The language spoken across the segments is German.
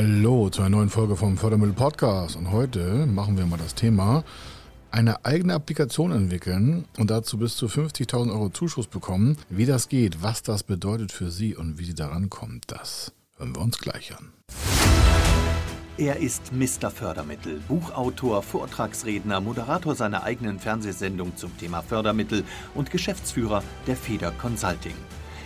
Hallo zu einer neuen Folge vom Fördermittel Podcast und heute machen wir mal das Thema eine eigene Applikation entwickeln und dazu bis zu 50.000 Euro Zuschuss bekommen. Wie das geht, was das bedeutet für Sie und wie Sie daran kommen, das hören wir uns gleich an. Er ist Mr. Fördermittel, Buchautor, Vortragsredner, Moderator seiner eigenen Fernsehsendung zum Thema Fördermittel und Geschäftsführer der Feder Consulting.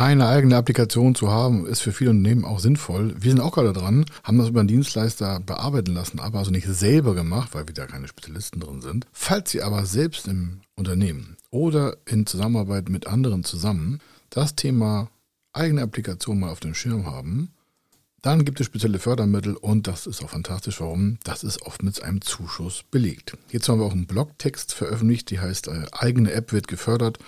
Eine eigene Applikation zu haben, ist für viele Unternehmen auch sinnvoll. Wir sind auch gerade dran, haben das über einen Dienstleister bearbeiten lassen, aber also nicht selber gemacht, weil wir da keine Spezialisten drin sind. Falls Sie aber selbst im Unternehmen oder in Zusammenarbeit mit anderen zusammen das Thema eigene Applikation mal auf dem Schirm haben, dann gibt es spezielle Fördermittel und das ist auch fantastisch. Warum? Das ist oft mit einem Zuschuss belegt. Jetzt haben wir auch einen Blogtext veröffentlicht, die heißt äh, eigene App wird gefördert.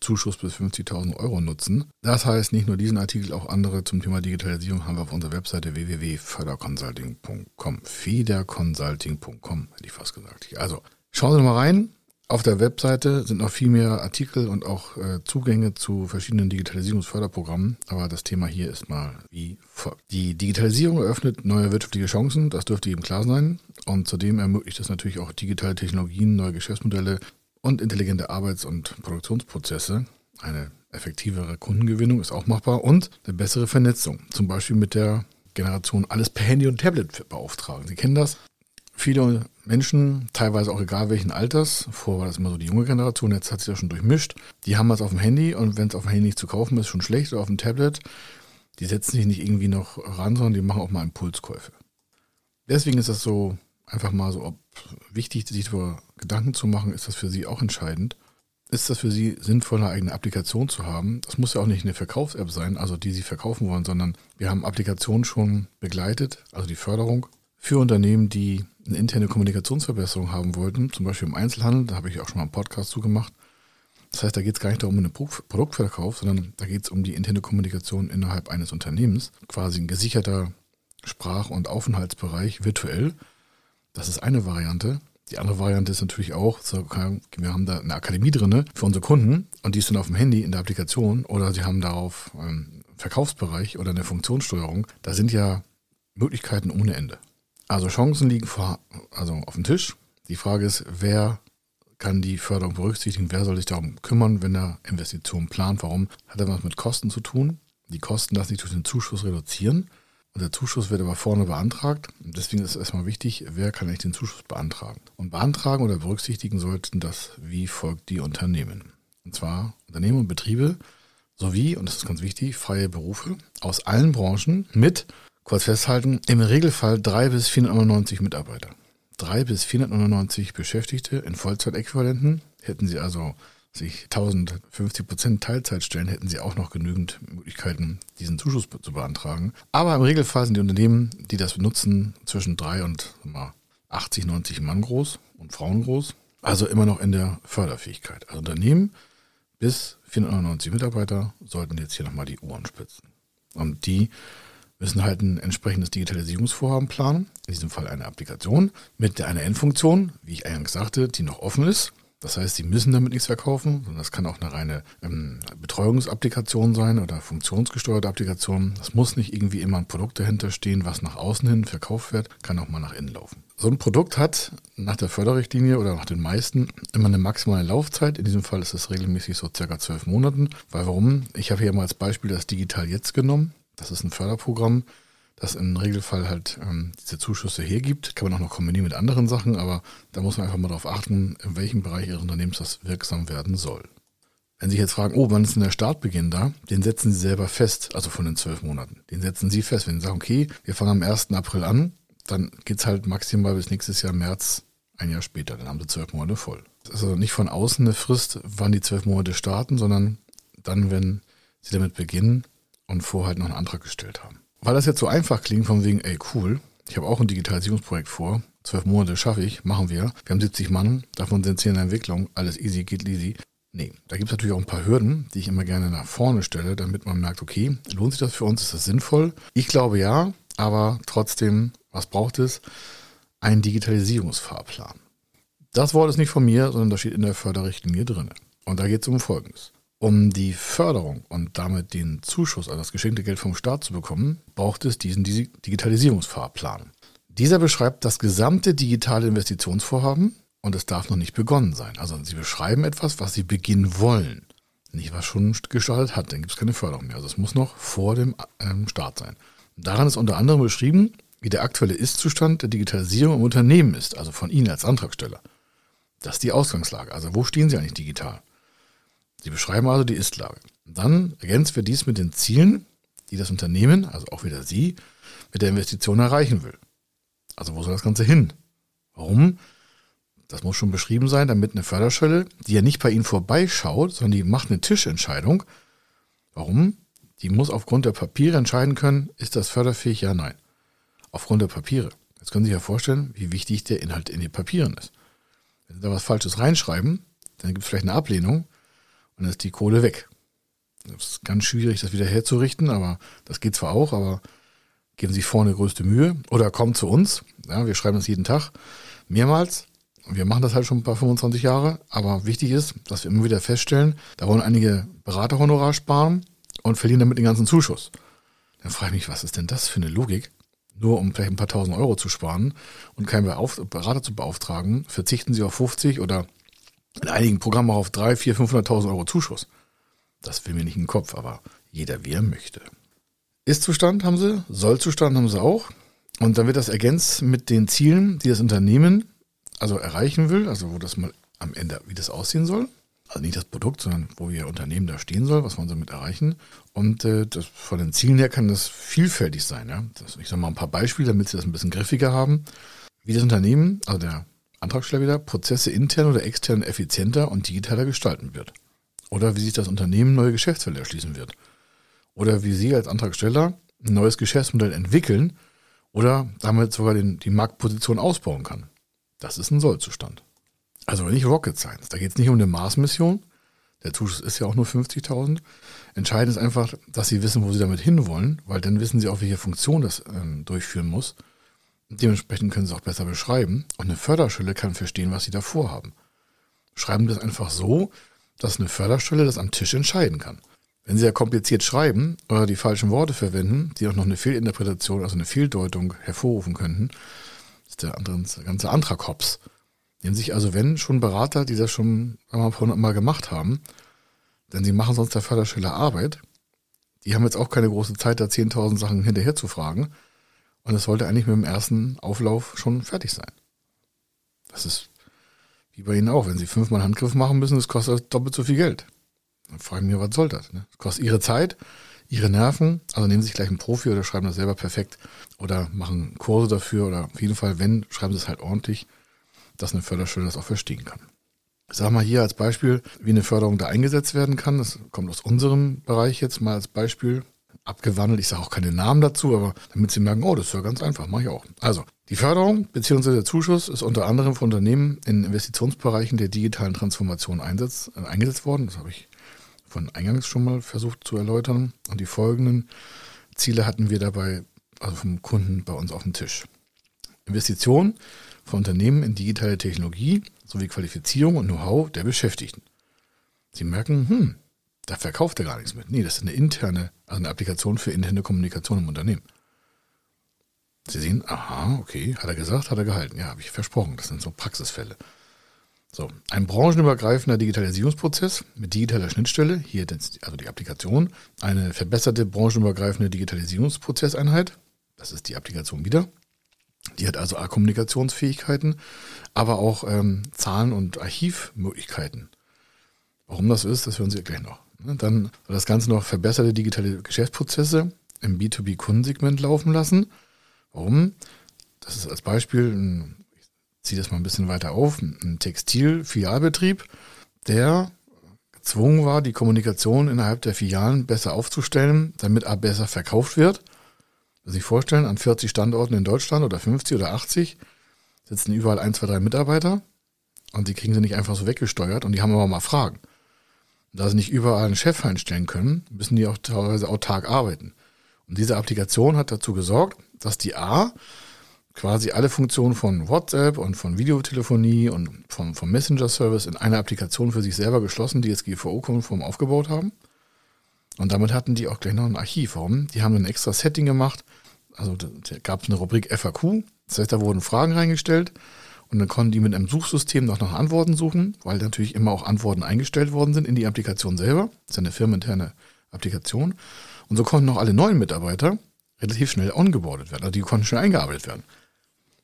Zuschuss bis 50.000 Euro nutzen. Das heißt, nicht nur diesen Artikel, auch andere zum Thema Digitalisierung haben wir auf unserer Webseite www.förderconsulting.com. Federconsulting.com, hätte ich fast gesagt. Also, schauen Sie mal rein. Auf der Webseite sind noch viel mehr Artikel und auch äh, Zugänge zu verschiedenen Digitalisierungsförderprogrammen. Aber das Thema hier ist mal wie folgt. Die Digitalisierung eröffnet neue wirtschaftliche Chancen, das dürfte eben klar sein. Und zudem ermöglicht es natürlich auch digitale Technologien, neue Geschäftsmodelle, und intelligente Arbeits- und Produktionsprozesse. Eine effektivere Kundengewinnung ist auch machbar und eine bessere Vernetzung. Zum Beispiel mit der Generation alles per Handy und Tablet beauftragen. Sie kennen das. Viele Menschen, teilweise auch egal welchen Alters, vorher war das immer so die junge Generation, jetzt hat sich das schon durchmischt, die haben was auf dem Handy und wenn es auf dem Handy nicht zu kaufen ist, schon schlecht oder auf dem Tablet, die setzen sich nicht irgendwie noch ran, sondern die machen auch mal Impulskäufe. Deswegen ist das so einfach mal so wichtig, sich darüber Gedanken zu machen, ist das für Sie auch entscheidend. Ist das für Sie sinnvoll, eine eigene Applikation zu haben? Das muss ja auch nicht eine Verkaufs-App sein, also die Sie verkaufen wollen, sondern wir haben Applikationen schon begleitet, also die Förderung für Unternehmen, die eine interne Kommunikationsverbesserung haben wollten, zum Beispiel im Einzelhandel, da habe ich auch schon mal einen Podcast zugemacht. Das heißt, da geht es gar nicht darum, um einen Produktverkauf, sondern da geht es um die interne Kommunikation innerhalb eines Unternehmens, quasi ein gesicherter Sprach- und Aufenthaltsbereich virtuell das ist eine Variante. Die andere Variante ist natürlich auch, wir haben da eine Akademie drin für unsere Kunden und die ist dann auf dem Handy in der Applikation oder sie haben darauf einen Verkaufsbereich oder eine Funktionssteuerung. Da sind ja Möglichkeiten ohne Ende. Also Chancen liegen vor, also auf dem Tisch. Die Frage ist, wer kann die Förderung berücksichtigen, wer soll sich darum kümmern, wenn er Investitionen plant. Warum? Hat er was mit Kosten zu tun? Die Kosten lassen sich durch den Zuschuss reduzieren. Und der Zuschuss wird aber vorne beantragt. Deswegen ist es erstmal wichtig, wer kann eigentlich den Zuschuss beantragen. Und beantragen oder berücksichtigen sollten das wie folgt die Unternehmen. Und zwar Unternehmen und Betriebe sowie, und das ist ganz wichtig, freie Berufe aus allen Branchen mit, kurz festhalten, im Regelfall drei bis 499 Mitarbeiter. Drei bis 499 Beschäftigte in Vollzeitäquivalenten hätten sie also sich 1050 Prozent Teilzeitstellen, hätten sie auch noch genügend Möglichkeiten, diesen Zuschuss zu beantragen. Aber im Regelfall sind die Unternehmen, die das benutzen, zwischen drei und mal, 80, 90 Mann groß und Frauen groß. Also immer noch in der Förderfähigkeit. Also Unternehmen bis 490 Mitarbeiter sollten jetzt hier nochmal die Ohren spitzen. Und die müssen halt ein entsprechendes Digitalisierungsvorhaben planen, in diesem Fall eine Applikation mit einer Endfunktion, wie ich eingangs sagte, die noch offen ist das heißt, Sie müssen damit nichts verkaufen, sondern das kann auch eine reine ähm, Betreuungsapplikation sein oder funktionsgesteuerte Applikation. Das muss nicht irgendwie immer ein Produkt dahinter stehen, was nach außen hin verkauft wird, kann auch mal nach innen laufen. So ein Produkt hat nach der Förderrichtlinie oder nach den meisten immer eine maximale Laufzeit. In diesem Fall ist es regelmäßig so circa zwölf Monaten. Weil warum? Ich habe hier mal als Beispiel das Digital Jetzt genommen. Das ist ein Förderprogramm, das im Regelfall halt ähm, diese Zuschüsse hergibt. Kann man auch noch kombinieren mit anderen Sachen, aber da muss man einfach mal darauf achten, in welchem Bereich Ihres Unternehmens das wirksam werden soll. Wenn Sie sich jetzt fragen, oh, wann ist denn der Startbeginn da? Den setzen Sie selber fest, also von den zwölf Monaten. Den setzen Sie fest. Wenn Sie sagen, okay, wir fangen am 1. April an, dann geht's halt maximal bis nächstes Jahr März, ein Jahr später. Dann haben Sie zwölf Monate voll. Also nicht von außen eine Frist, wann die zwölf Monate starten, sondern dann, wenn sie damit beginnen und vorher halt noch einen Antrag gestellt haben. Weil das jetzt so einfach klingt, von wegen, ey, cool, ich habe auch ein Digitalisierungsprojekt vor, zwölf Monate schaffe ich, machen wir. Wir haben 70 Mann, davon sind 10 in der Entwicklung, alles easy, geht easy. Nee, da gibt es natürlich auch ein paar Hürden, die ich immer gerne nach vorne stelle, damit man merkt, okay, lohnt sich das für uns, ist das sinnvoll? Ich glaube ja, aber trotzdem, was braucht es? Ein Digitalisierungsfahrplan. Das Wort ist nicht von mir, sondern das steht in der Förderrichtlinie drin. Und da geht es um Folgendes. Um die Förderung und damit den Zuschuss, also das geschenkte Geld vom Staat zu bekommen, braucht es diesen Digitalisierungsfahrplan. Dieser beschreibt das gesamte digitale Investitionsvorhaben und es darf noch nicht begonnen sein. Also Sie beschreiben etwas, was Sie beginnen wollen, nicht was schon gestartet hat. Dann gibt es keine Förderung mehr. Also es muss noch vor dem ähm, Start sein. Daran ist unter anderem beschrieben, wie der aktuelle Ist-Zustand der Digitalisierung im Unternehmen ist, also von Ihnen als Antragsteller. Das ist die Ausgangslage. Also wo stehen Sie eigentlich digital? Sie beschreiben also die Ist-Lage. Dann ergänzt wir dies mit den Zielen, die das Unternehmen, also auch wieder Sie, mit der Investition erreichen will. Also wo soll das Ganze hin? Warum? Das muss schon beschrieben sein, damit eine Förderstelle, die ja nicht bei Ihnen vorbeischaut, sondern die macht eine Tischentscheidung. Warum? Die muss aufgrund der Papiere entscheiden können, ist das förderfähig? Ja, nein. Aufgrund der Papiere. Jetzt können Sie sich ja vorstellen, wie wichtig der Inhalt in den Papieren ist. Wenn Sie da was Falsches reinschreiben, dann gibt es vielleicht eine Ablehnung dann ist die Kohle weg. Das ist ganz schwierig, das wieder herzurichten, aber das geht zwar auch, aber geben Sie vorne größte Mühe oder kommen zu uns. Ja, wir schreiben das jeden Tag, mehrmals. Wir machen das halt schon ein paar 25 Jahre, aber wichtig ist, dass wir immer wieder feststellen, da wollen einige Beraterhonorar sparen und verlieren damit den ganzen Zuschuss. Dann frage ich mich, was ist denn das für eine Logik? Nur um vielleicht ein paar tausend Euro zu sparen und keinen Berater zu beauftragen, verzichten sie auf 50 oder in einigen Programmen auch auf 3, 4, 500.000 Euro Zuschuss. Das will mir nicht in den Kopf, aber jeder wie er möchte. Ist-Zustand haben sie, Soll-Zustand haben sie auch. Und dann wird das ergänzt mit den Zielen, die das Unternehmen also erreichen will, also wo das mal am Ende, wie das aussehen soll. Also nicht das Produkt, sondern wo ihr Unternehmen da stehen soll, was wollen sie damit erreichen. Und äh, das, von den Zielen her kann das vielfältig sein. Ja? Das, ich sage mal ein paar Beispiele, damit Sie das ein bisschen griffiger haben. Wie das Unternehmen, also der Antragsteller wieder, Prozesse intern oder extern effizienter und digitaler gestalten wird. Oder wie sich das Unternehmen neue Geschäftsfelder erschließen wird. Oder wie Sie als Antragsteller ein neues Geschäftsmodell entwickeln oder damit sogar den, die Marktposition ausbauen kann. Das ist ein Sollzustand. Also nicht Rocket Science. Da geht es nicht um eine Mars-Mission. Der Zuschuss ist ja auch nur 50.000. Entscheidend ist einfach, dass Sie wissen, wo Sie damit hinwollen, weil dann wissen Sie auch, welche Funktion das ähm, durchführen muss. Dementsprechend können Sie auch besser beschreiben. Und eine Förderstelle kann verstehen, was Sie da vorhaben. Schreiben das einfach so, dass eine Förderstelle das am Tisch entscheiden kann. Wenn Sie ja kompliziert schreiben oder die falschen Worte verwenden, die auch noch eine Fehlinterpretation, also eine Fehldeutung hervorrufen könnten, ist der, andere, der ganze Antrag hops. Nehmen sich also, wenn schon Berater, die das schon einmal mal gemacht haben, denn sie machen sonst der Förderstelle Arbeit, die haben jetzt auch keine große Zeit, da 10.000 Sachen hinterher zu fragen. Und es sollte eigentlich mit dem ersten Auflauf schon fertig sein. Das ist wie bei Ihnen auch. Wenn Sie fünfmal Handgriff machen müssen, das kostet doppelt so viel Geld. Dann frage ich mich, was soll das? Ne? Das kostet Ihre Zeit, Ihre Nerven. Also nehmen Sie sich gleich einen Profi oder schreiben das selber perfekt oder machen Kurse dafür oder auf jeden Fall, wenn, schreiben Sie es halt ordentlich, dass eine Förderstelle das auch verstehen kann. Ich sage mal hier als Beispiel, wie eine Förderung da eingesetzt werden kann. Das kommt aus unserem Bereich jetzt mal als Beispiel abgewandelt. Ich sage auch keine Namen dazu, aber damit Sie merken, oh, das ist ja ganz einfach, mache ich auch. Also, die Förderung bzw. der Zuschuss ist unter anderem von Unternehmen in Investitionsbereichen der digitalen Transformation einsatz, äh, eingesetzt worden. Das habe ich von eingangs schon mal versucht zu erläutern. Und die folgenden Ziele hatten wir dabei, also vom Kunden bei uns auf dem Tisch. Investition von Unternehmen in digitale Technologie sowie Qualifizierung und Know-how der Beschäftigten. Sie merken, hm, da verkauft er gar nichts mit. Nee, das ist eine interne, also eine Applikation für interne Kommunikation im Unternehmen. Sie sehen, aha, okay, hat er gesagt, hat er gehalten. Ja, habe ich versprochen. Das sind so Praxisfälle. So, ein branchenübergreifender Digitalisierungsprozess mit digitaler Schnittstelle, hier also die Applikation, eine verbesserte branchenübergreifende Digitalisierungsprozesseinheit, das ist die Applikation wieder. Die hat also A-Kommunikationsfähigkeiten, aber auch ähm, Zahlen- und Archivmöglichkeiten. Warum das ist, das hören Sie gleich noch. Ne, dann das Ganze noch verbesserte digitale Geschäftsprozesse im B2B-Kundensegment laufen lassen. Warum? Das ist als Beispiel, ich ziehe das mal ein bisschen weiter auf, ein Textilfilialbetrieb, der gezwungen war, die Kommunikation innerhalb der Filialen besser aufzustellen, damit er besser verkauft wird. Sie sich vorstellen, an 40 Standorten in Deutschland oder 50 oder 80 sitzen überall ein, zwei, drei Mitarbeiter und die kriegen sie nicht einfach so weggesteuert und die haben aber mal Fragen. Da sie nicht überall einen Chef einstellen können, müssen die auch teilweise autark arbeiten. Und diese Applikation hat dazu gesorgt, dass die A quasi alle Funktionen von WhatsApp und von Videotelefonie und vom, vom Messenger-Service in einer Applikation für sich selber geschlossen, die jetzt GVO-konform aufgebaut haben. Und damit hatten die auch gleich noch ein Archiv. Warum? Die haben ein extra Setting gemacht. Also gab es eine Rubrik FAQ. Das heißt, da wurden Fragen reingestellt und dann konnten die mit einem Suchsystem noch nach Antworten suchen, weil natürlich immer auch Antworten eingestellt worden sind in die Applikation selber. Das ist eine firmeninterne Applikation. Und so konnten noch alle neuen Mitarbeiter relativ schnell ongeboardet werden. Also die konnten schnell eingearbeitet werden.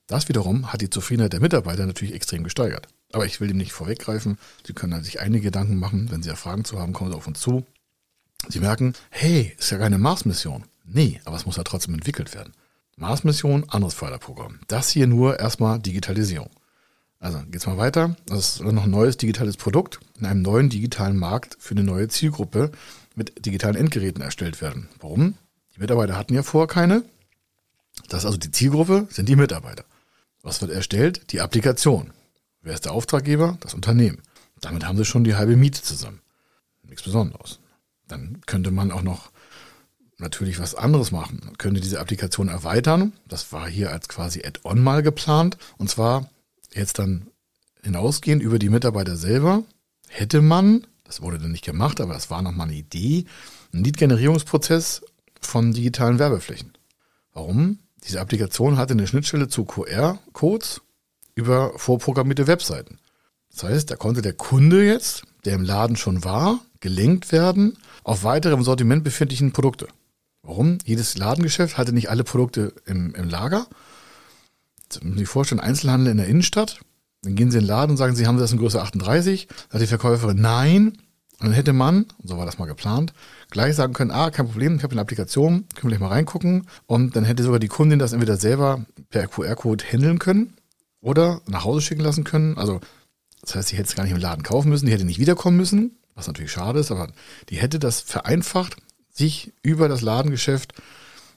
Das wiederum hat die Zufriedenheit der Mitarbeiter natürlich extrem gesteigert. Aber ich will dem nicht vorweggreifen. Sie können sich einige Gedanken machen. Wenn Sie ja Fragen zu haben, kommen Sie auf uns zu. Sie merken, hey, ist ja keine Mars-Mission. Nee, aber es muss ja trotzdem entwickelt werden. Mars-Mission, anderes Förderprogramm. Das hier nur erstmal Digitalisierung. Also geht's mal weiter. Das ist noch ein neues digitales Produkt in einem neuen digitalen Markt für eine neue Zielgruppe mit digitalen Endgeräten erstellt werden. Warum? Die Mitarbeiter hatten ja vorher keine. Das ist also die Zielgruppe, sind die Mitarbeiter. Was wird erstellt? Die Applikation. Wer ist der Auftraggeber? Das Unternehmen. Damit haben sie schon die halbe Miete zusammen. Nichts Besonderes. Dann könnte man auch noch natürlich was anderes machen. Man könnte diese Applikation erweitern. Das war hier als quasi Add-on mal geplant. Und zwar jetzt dann hinausgehend über die Mitarbeiter selber hätte man, das wurde dann nicht gemacht, aber es war nochmal eine Idee, einen Lead-Generierungsprozess von digitalen Werbeflächen. Warum? Diese Applikation hatte eine Schnittstelle zu QR-Codes über vorprogrammierte Webseiten. Das heißt, da konnte der Kunde jetzt, der im Laden schon war, gelenkt werden auf weitere im Sortiment befindlichen Produkte. Warum? Jedes Ladengeschäft hatte nicht alle Produkte im, im Lager. Das müssen Sie sich vorstellen, Einzelhandel in der Innenstadt. Dann gehen Sie in den Laden und sagen, Sie haben das in Größe 38. Da hat die Verkäuferin, nein. Und dann hätte man, so war das mal geplant, gleich sagen können, ah, kein Problem, ich habe eine Applikation, können wir gleich mal reingucken. Und dann hätte sogar die Kundin das entweder selber per QR-Code handeln können oder nach Hause schicken lassen können. Also das heißt, sie hätte es gar nicht im Laden kaufen müssen, die hätte nicht wiederkommen müssen, was natürlich schade ist, aber die hätte das vereinfacht, sich über das Ladengeschäft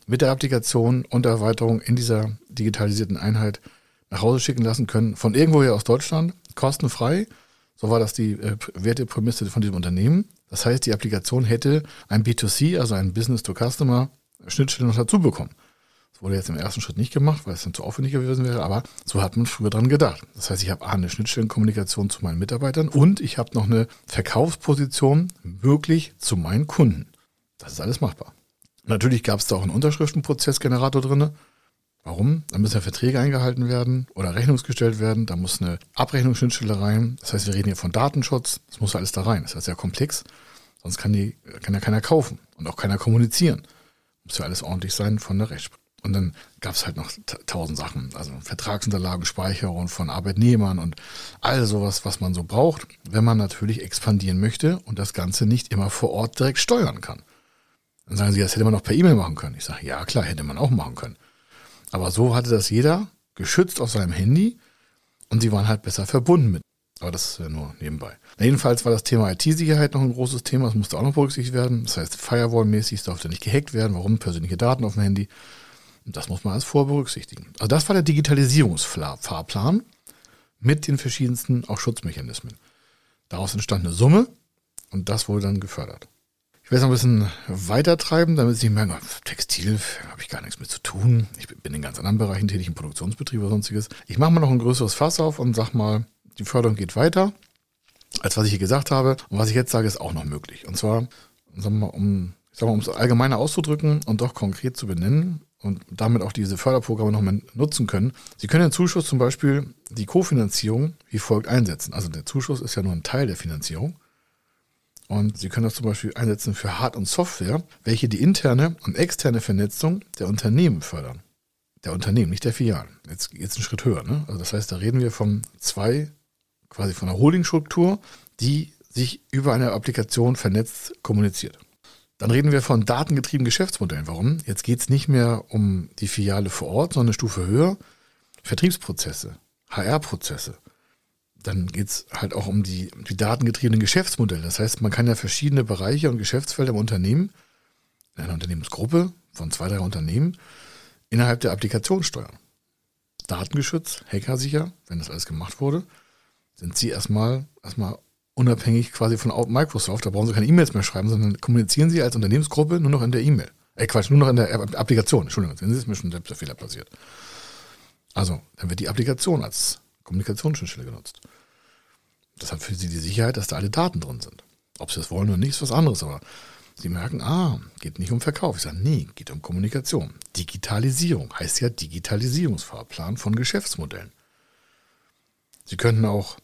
mit der Applikation und der Erweiterung in dieser digitalisierten Einheit nach Hause schicken lassen können, von irgendwoher aus Deutschland, kostenfrei. So war das die äh, Werteprämisse von diesem Unternehmen. Das heißt, die Applikation hätte ein B2C, also ein Business-to-Customer, Schnittstelle noch dazu bekommen. Das wurde jetzt im ersten Schritt nicht gemacht, weil es dann zu aufwendig gewesen wäre, aber so hat man früher dran gedacht. Das heißt, ich habe A, eine Schnittstellenkommunikation zu meinen Mitarbeitern und ich habe noch eine Verkaufsposition wirklich zu meinen Kunden. Das ist alles machbar. Natürlich gab es da auch einen Unterschriftenprozessgenerator drin. Warum? Da müssen ja Verträge eingehalten werden oder Rechnungs gestellt werden. Da muss eine Abrechnungsschnittstelle rein. Das heißt, wir reden hier von Datenschutz. Das muss alles da rein. Das ist sehr komplex. Sonst kann, die, kann ja keiner kaufen und auch keiner kommunizieren. Muss ja alles ordentlich sein von der Rechtsprechung. Und dann gab es halt noch tausend Sachen, also Vertragsunterlagen, Speicherung von Arbeitnehmern und all sowas, was man so braucht, wenn man natürlich expandieren möchte und das Ganze nicht immer vor Ort direkt steuern kann. Dann sagen sie, das hätte man auch per E-Mail machen können. Ich sage, ja klar, hätte man auch machen können. Aber so hatte das jeder geschützt auf seinem Handy und sie waren halt besser verbunden mit. Aber das ist ja nur nebenbei. Jedenfalls war das Thema IT-Sicherheit noch ein großes Thema. Das musste auch noch berücksichtigt werden. Das heißt, Firewall-mäßig durfte nicht gehackt werden. Warum? Persönliche Daten auf dem Handy. Das muss man alles vorberücksichtigen. Also das war der Digitalisierungsfahrplan mit den verschiedensten auch Schutzmechanismen. Daraus entstand eine Summe und das wurde dann gefördert. Ich werde es noch ein bisschen weiter treiben, damit Sie merken, Textil habe ich gar nichts mit zu tun. Ich bin in ganz anderen Bereichen tätig, im Produktionsbetrieb oder sonstiges. Ich mache mal noch ein größeres Fass auf und sag mal, die Förderung geht weiter, als was ich hier gesagt habe. Und was ich jetzt sage, ist auch noch möglich. Und zwar, sagen wir um mal, um es allgemeiner auszudrücken und doch konkret zu benennen und damit auch diese Förderprogramme noch mal nutzen können. Sie können den Zuschuss zum Beispiel die Kofinanzierung wie folgt einsetzen. Also der Zuschuss ist ja nur ein Teil der Finanzierung. Und Sie können das zum Beispiel einsetzen für Hard- und Software, welche die interne und externe Vernetzung der Unternehmen fördern. Der Unternehmen, nicht der Filialen. Jetzt jetzt einen Schritt höher. Ne? Also das heißt, da reden wir von zwei, quasi von einer Holdingstruktur, die sich über eine Applikation vernetzt kommuniziert. Dann reden wir von datengetriebenen Geschäftsmodellen. Warum? Jetzt geht es nicht mehr um die Filiale vor Ort, sondern eine Stufe höher. Vertriebsprozesse, HR-Prozesse. Dann geht's halt auch um die, die datengetriebenen Geschäftsmodelle. Das heißt, man kann ja verschiedene Bereiche und Geschäftsfelder im Unternehmen, in einer Unternehmensgruppe von zwei, drei Unternehmen, innerhalb der Applikation steuern. Datengeschützt, hackersicher, wenn das alles gemacht wurde, sind sie erstmal, erstmal unabhängig quasi von Microsoft. Da brauchen sie keine E-Mails mehr schreiben, sondern kommunizieren sie als Unternehmensgruppe nur noch in der E-Mail. Äh, Quatsch, nur noch in der Applikation. Entschuldigung, dann ist mir schon selbst der Fehler passiert. Also, dann wird die Applikation als Kommunikationsschnittstelle genutzt. Das hat für sie die Sicherheit, dass da alle Daten drin sind. Ob sie das wollen oder nicht, ist was anderes, aber sie merken, ah, geht nicht um Verkauf. Ich sage, nee, geht um Kommunikation. Digitalisierung heißt ja Digitalisierungsfahrplan von Geschäftsmodellen. Sie könnten auch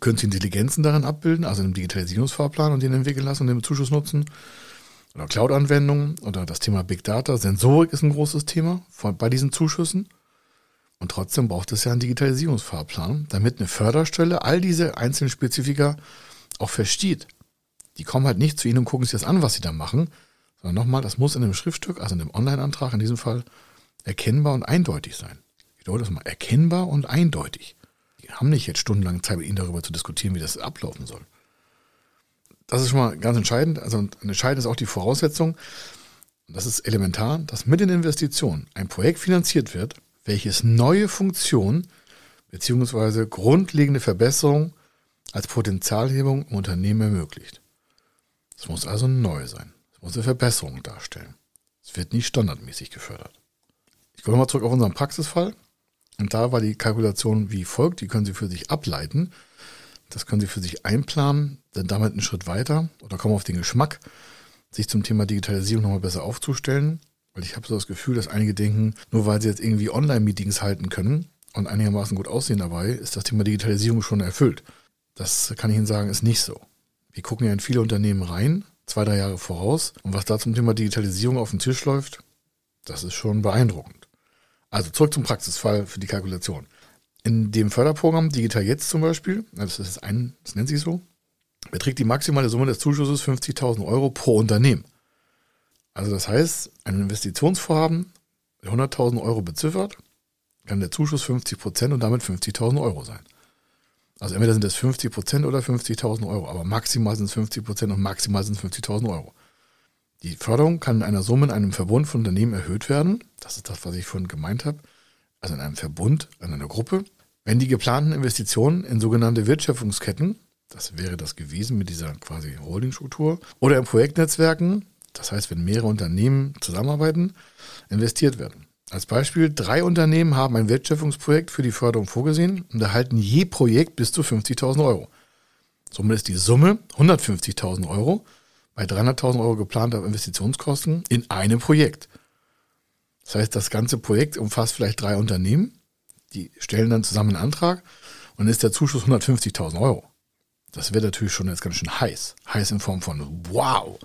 künstliche Intelligenzen darin abbilden, also einen Digitalisierungsfahrplan und den entwickeln lassen und den Zuschuss nutzen. Oder Cloud-Anwendungen oder das Thema Big Data. Sensorik ist ein großes Thema bei diesen Zuschüssen. Und trotzdem braucht es ja einen Digitalisierungsfahrplan, damit eine Förderstelle all diese einzelnen Spezifika auch versteht. Die kommen halt nicht zu Ihnen und gucken sich das an, was Sie da machen, sondern nochmal, das muss in einem Schriftstück, also in einem Online-Antrag in diesem Fall, erkennbar und eindeutig sein. Ich wiederhole das mal, erkennbar und eindeutig. Die haben nicht jetzt stundenlang Zeit, mit Ihnen darüber zu diskutieren, wie das ablaufen soll. Das ist schon mal ganz entscheidend. Also entscheidend ist auch die Voraussetzung, das ist elementar, dass mit den Investitionen ein Projekt finanziert wird, welches neue Funktionen bzw. grundlegende Verbesserungen als Potenzialhebung im Unternehmen ermöglicht. Es muss also neu sein. Es muss eine Verbesserung darstellen. Es wird nicht standardmäßig gefördert. Ich komme nochmal zurück auf unseren Praxisfall. Und da war die Kalkulation wie folgt, die können Sie für sich ableiten. Das können Sie für sich einplanen, dann damit einen Schritt weiter oder kommen auf den Geschmack, sich zum Thema Digitalisierung nochmal besser aufzustellen. Weil ich habe so das Gefühl, dass einige denken, nur weil sie jetzt irgendwie Online-Meetings halten können und einigermaßen gut aussehen dabei, ist das Thema Digitalisierung schon erfüllt. Das kann ich Ihnen sagen, ist nicht so. Wir gucken ja in viele Unternehmen rein, zwei, drei Jahre voraus. Und was da zum Thema Digitalisierung auf den Tisch läuft, das ist schon beeindruckend. Also zurück zum Praxisfall für die Kalkulation. In dem Förderprogramm Digital Jetzt zum Beispiel, das ist ein, das nennt sich so, beträgt die maximale Summe des Zuschusses 50.000 Euro pro Unternehmen. Also das heißt, ein Investitionsvorhaben mit 100.000 Euro beziffert, kann der Zuschuss 50 Prozent und damit 50.000 Euro sein. Also entweder sind es 50 Prozent oder 50.000 Euro, aber maximal sind es 50 Prozent und maximal sind es 50.000 Euro. Die Förderung kann in einer Summe in einem Verbund von Unternehmen erhöht werden. Das ist das, was ich vorhin gemeint habe. Also in einem Verbund, in einer Gruppe. Wenn die geplanten Investitionen in sogenannte Wertschöpfungsketten, das wäre das gewesen mit dieser quasi Holdingstruktur, oder in Projektnetzwerken, das heißt, wenn mehrere Unternehmen zusammenarbeiten, investiert werden. Als Beispiel, drei Unternehmen haben ein Wertschöpfungsprojekt für die Förderung vorgesehen und erhalten je Projekt bis zu 50.000 Euro. Somit ist die Summe 150.000 Euro bei 300.000 Euro geplanter Investitionskosten in einem Projekt. Das heißt, das ganze Projekt umfasst vielleicht drei Unternehmen, die stellen dann zusammen einen Antrag und ist der Zuschuss 150.000 Euro. Das wird natürlich schon jetzt ganz schön heiß. Heiß in Form von wow.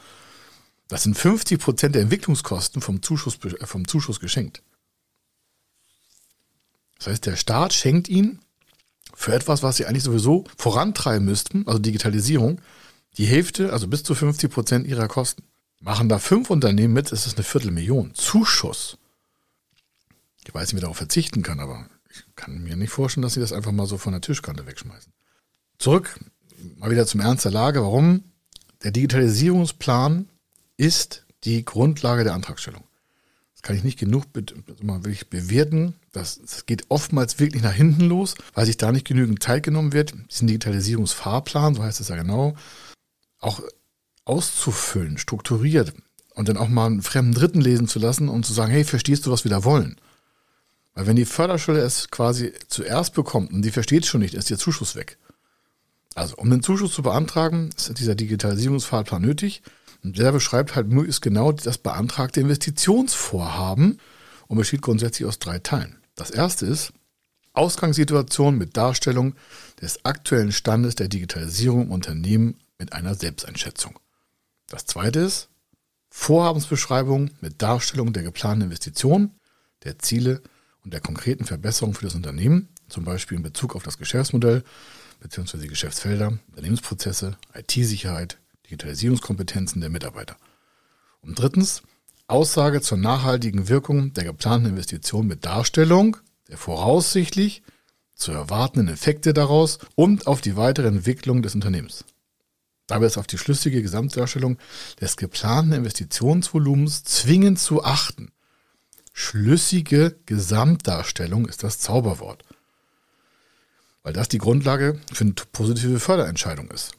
Das sind 50 Prozent der Entwicklungskosten vom Zuschuss, äh, vom Zuschuss geschenkt. Das heißt, der Staat schenkt ihnen für etwas, was sie eigentlich sowieso vorantreiben müssten, also Digitalisierung, die Hälfte, also bis zu 50 Prozent ihrer Kosten. Machen da fünf Unternehmen mit, ist es eine Viertelmillion. Zuschuss. Ich weiß nicht, wie darauf verzichten kann, aber ich kann mir nicht vorstellen, dass sie das einfach mal so von der Tischkante wegschmeißen. Zurück, mal wieder zum Ernst der Lage. Warum? Der Digitalisierungsplan ist die Grundlage der Antragstellung. Das kann ich nicht genug mal wirklich bewerten. Das, das geht oftmals wirklich nach hinten los, weil sich da nicht genügend Zeit genommen wird. Diesen Digitalisierungsfahrplan, so heißt es ja genau, auch auszufüllen, strukturiert und dann auch mal einen fremden Dritten lesen zu lassen und zu sagen, hey, verstehst du, was wir da wollen? Weil wenn die Förderschule es quasi zuerst bekommt und die versteht es schon nicht, ist der Zuschuss weg. Also, um den Zuschuss zu beantragen, ist dieser Digitalisierungsfahrplan nötig. Und der beschreibt halt möglichst genau das beantragte Investitionsvorhaben und besteht grundsätzlich aus drei Teilen. Das erste ist Ausgangssituation mit Darstellung des aktuellen Standes der Digitalisierung im Unternehmen mit einer Selbsteinschätzung. Das zweite ist Vorhabensbeschreibung mit Darstellung der geplanten Investitionen, der Ziele und der konkreten Verbesserung für das Unternehmen, zum Beispiel in Bezug auf das Geschäftsmodell bzw. Geschäftsfelder, Unternehmensprozesse, IT-Sicherheit, Digitalisierungskompetenzen der Mitarbeiter. Und drittens Aussage zur nachhaltigen Wirkung der geplanten Investition mit Darstellung der voraussichtlich zu erwartenden Effekte daraus und auf die weitere Entwicklung des Unternehmens. Dabei ist auf die schlüssige Gesamtdarstellung des geplanten Investitionsvolumens zwingend zu achten. Schlüssige Gesamtdarstellung ist das Zauberwort. Weil das die Grundlage für eine positive Förderentscheidung ist.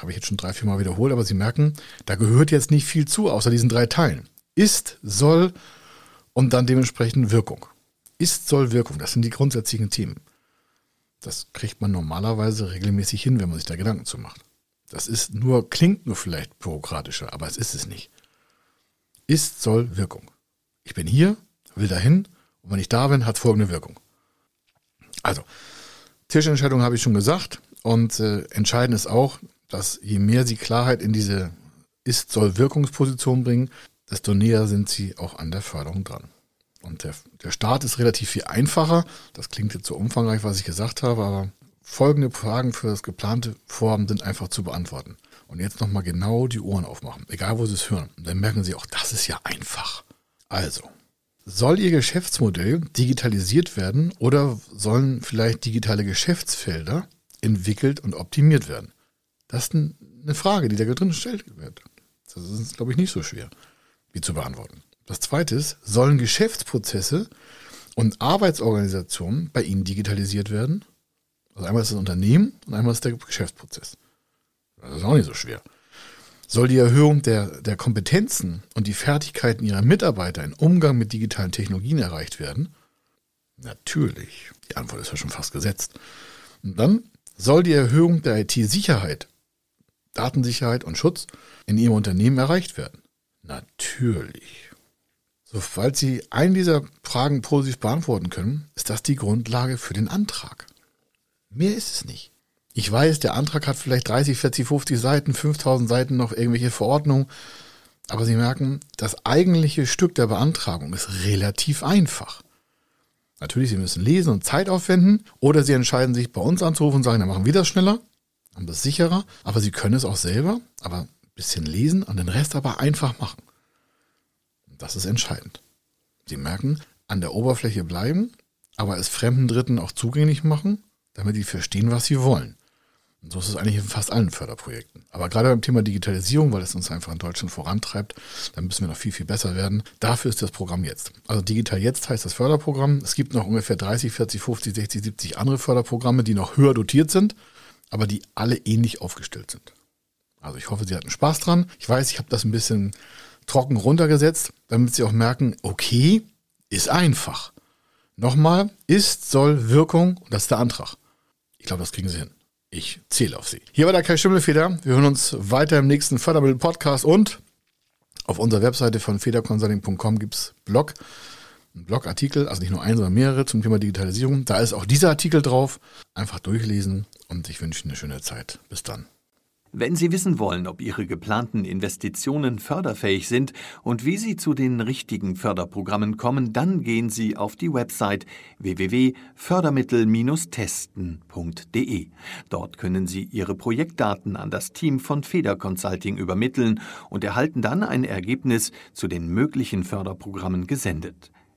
Habe ich jetzt schon drei, vier Mal wiederholt, aber Sie merken, da gehört jetzt nicht viel zu, außer diesen drei Teilen. Ist, soll und dann dementsprechend Wirkung. Ist, soll, Wirkung. Das sind die grundsätzlichen Themen. Das kriegt man normalerweise regelmäßig hin, wenn man sich da Gedanken zu macht. Das ist nur, klingt nur vielleicht bürokratischer, aber es ist es nicht. Ist, soll, Wirkung. Ich bin hier, will dahin und wenn ich da bin, hat folgende Wirkung. Also, Tischentscheidung habe ich schon gesagt und äh, entscheidend ist auch, dass je mehr Sie Klarheit in diese Ist, soll, Wirkungsposition bringen, desto näher sind Sie auch an der Förderung dran. Und der, der Start ist relativ viel einfacher. Das klingt jetzt so umfangreich, was ich gesagt habe, aber folgende Fragen für das geplante Vorhaben sind einfach zu beantworten. Und jetzt nochmal genau die Ohren aufmachen, egal wo Sie es hören. Und dann merken Sie auch, das ist ja einfach. Also, soll Ihr Geschäftsmodell digitalisiert werden oder sollen vielleicht digitale Geschäftsfelder entwickelt und optimiert werden? Das ist eine Frage, die da drin gestellt wird. Das ist, glaube ich, nicht so schwer, die zu beantworten. Das zweite ist, sollen Geschäftsprozesse und Arbeitsorganisationen bei Ihnen digitalisiert werden? Also einmal ist das Unternehmen und einmal ist der Geschäftsprozess. Das ist auch nicht so schwer. Soll die Erhöhung der, der Kompetenzen und die Fertigkeiten ihrer Mitarbeiter im Umgang mit digitalen Technologien erreicht werden? Natürlich. Die Antwort ist ja schon fast gesetzt. Und dann soll die Erhöhung der IT-Sicherheit, Datensicherheit und Schutz in Ihrem Unternehmen erreicht werden? Natürlich. Sobald Sie einen dieser Fragen positiv beantworten können, ist das die Grundlage für den Antrag. Mehr ist es nicht. Ich weiß, der Antrag hat vielleicht 30, 40, 50 Seiten, 5000 Seiten noch irgendwelche Verordnungen. Aber Sie merken, das eigentliche Stück der Beantragung ist relativ einfach. Natürlich, Sie müssen lesen und Zeit aufwenden oder Sie entscheiden sich bei uns anzurufen und sagen, dann machen wir das schneller, haben das sicherer, aber Sie können es auch selber, aber ein bisschen lesen und den Rest aber einfach machen. Das ist entscheidend. Sie merken, an der Oberfläche bleiben, aber es fremden Dritten auch zugänglich machen damit die verstehen, was sie wollen. Und so ist es eigentlich in fast allen Förderprojekten. Aber gerade beim Thema Digitalisierung, weil es uns einfach in Deutschland vorantreibt, da müssen wir noch viel, viel besser werden. Dafür ist das Programm jetzt. Also Digital Jetzt heißt das Förderprogramm. Es gibt noch ungefähr 30, 40, 50, 60, 70 andere Förderprogramme, die noch höher dotiert sind, aber die alle ähnlich aufgestellt sind. Also ich hoffe, Sie hatten Spaß dran. Ich weiß, ich habe das ein bisschen trocken runtergesetzt, damit Sie auch merken, okay, ist einfach. Nochmal, ist, soll, Wirkung, und das ist der Antrag. Ich glaube, das kriegen Sie hin. Ich zähle auf Sie. Hier war der Kai Schimmelfeder. Wir hören uns weiter im nächsten Fördermittel-Podcast und auf unserer Webseite von federconsulting.com gibt es Blog, einen Blogartikel, also nicht nur ein, sondern mehrere zum Thema Digitalisierung. Da ist auch dieser Artikel drauf. Einfach durchlesen und ich wünsche Ihnen eine schöne Zeit. Bis dann. Wenn Sie wissen wollen, ob Ihre geplanten Investitionen förderfähig sind und wie Sie zu den richtigen Förderprogrammen kommen, dann gehen Sie auf die Website www.fördermittel-testen.de. Dort können Sie Ihre Projektdaten an das Team von Feder Consulting übermitteln und erhalten dann ein Ergebnis zu den möglichen Förderprogrammen gesendet.